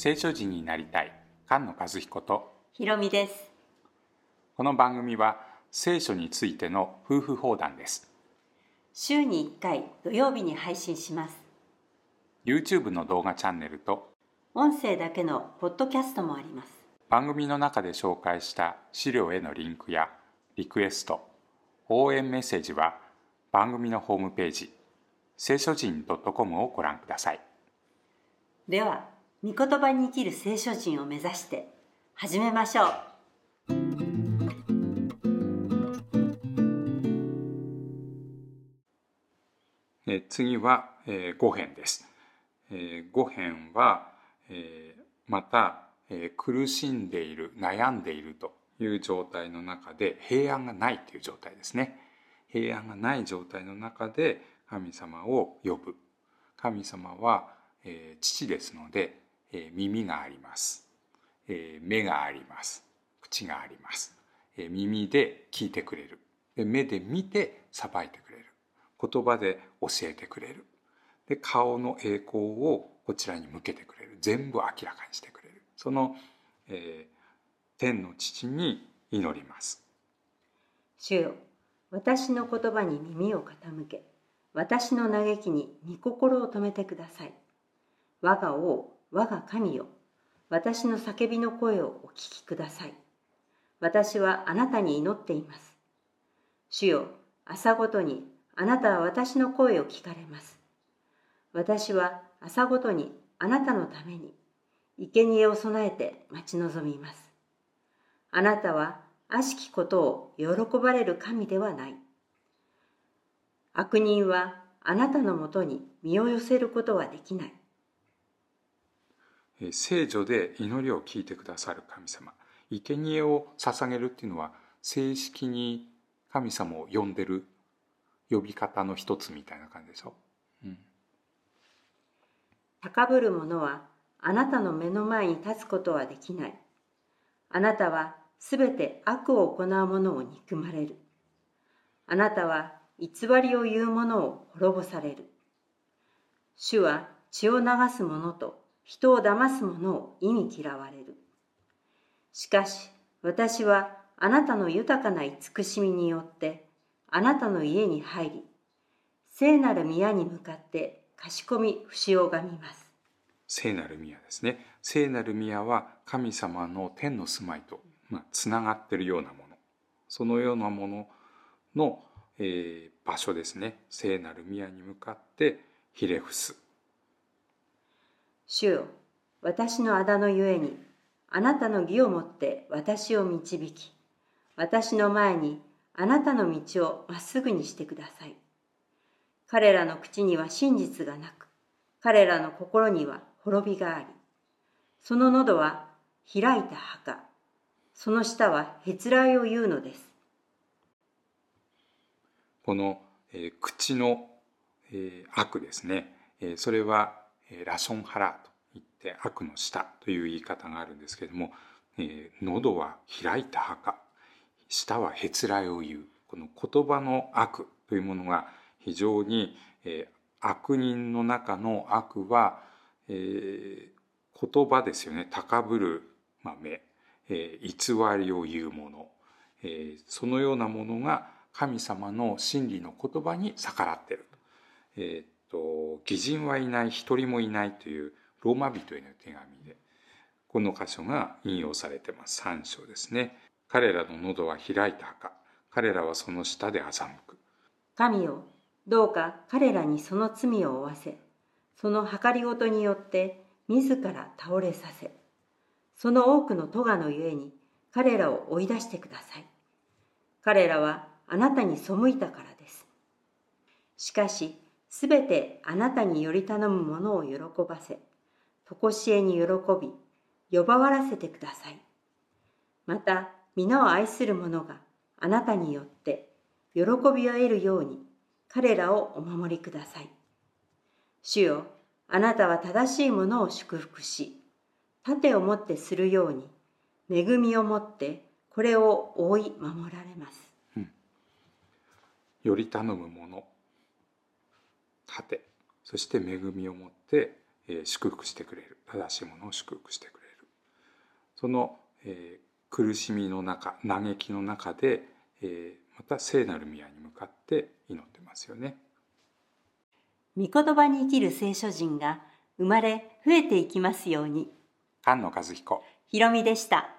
聖書人になりたい。菅野和彦と。ひろみです。この番組は聖書についての夫婦放談です。週に1回土曜日に配信します。YouTube の動画チャンネルと音声だけのポッドキャストもあります。番組の中で紹介した資料へのリンクやリクエスト応援メッセージは番組のホームページ聖書人 .com をご覧ください。では御言葉に生きる聖書人を目指して始めましょう。え次は、えー、5編です、えー、5編は、えー、また、えー、苦しんでいる悩んでいるという状態の中で平安がないという状態ですね。平安がない状態の中で神様を呼ぶ。神様は、えー、父ですので、え、耳があります、え、目があります。口があります、え、耳で聞いてくれる。目で見て裁いてくれる。言葉で教えてくれる。で顔の栄光をこちらに向けてくれる。全部明らかにしてくれる。その、えー、天の父に祈ります。主よ私の言葉に耳を傾け。私の嘆きに御心を止めてください。我が王我が神よ私の叫びの声をお聞きください。私はあなたに祈っています。主よ朝ごとにあなたは私の声を聞かれます。私は朝ごとにあなたのために生贄を備えて待ち望みます。あなたは悪しきことを喜ばれる神ではない。悪人はあなたのもとに身を寄せることはできない。聖女で祈りを聞いてくださる神様。生贄を捧げるっていうのは正式に神様を呼んでる呼び方の一つみたいな感じでしょ、うん、高ぶる者はあなたの目の前に立つことはできない。あなたはすべて悪を行う者を憎まれる。あなたは偽りを言う者を滅ぼされる。主は血を流す者と人を騙す者を意味嫌われる。しかし私はあなたの豊かな慈しみによってあなたの家に入り聖なる宮に向かって賢み節をがみます。聖なる宮ですね。聖なる宮は神様の天の住まいとまあ、つながっているようなもの。そのようなものの、えー、場所ですね。聖なる宮に向かってひれ伏す。主よ私のあだのゆえにあなたの義をもって私を導き私の前にあなたの道をまっすぐにしてください。彼らの口には真実がなく彼らの心には滅びがありその喉は開いた墓その下はへつらいを言うのです。この、えー、口の、えー、悪ですね、えー、それは、ラションハラといって悪の下という言い方があるんですけれども、えー、喉は開いた墓下はへつらいを言うこの言葉の悪というものが非常に、えー、悪人の中の悪は、えー、言葉ですよね高ぶる、まあ、目、えー、偽りを言うもの、えー、そのようなものが神様の真理の言葉に逆らっている。えー、と義人はいない一人もいないというローマ人への手紙でこの箇所が引用されてます。3章ですね。彼らの喉は開いた墓。彼らはその下で欺く。神よどうか彼らにその罪を負わせ。その計りごとによって自ら倒れさせ。その多くの咎のゆえに彼らを追い出してください。彼らはあなたに背いたからです。しかしすべてあなたにより頼む者を喜ばせ常しえに喜び呼ばわらせてください。また皆を愛する者があなたによって喜びを得るように彼らをお守りください。主よあなたは正しいものを祝福し盾をもってするように恵みをもってこれを覆い守られます、うん、より頼むもの。盾そして恵みをもって、えー、祝福してくれる正しいものを祝福してくれるその、えー、苦しみの中嘆きの中で、えー、また聖なる宮に向かって祈ってますよね。御言葉に生きる聖書人が生まれ増えていきますように。菅野和彦ひろみでした。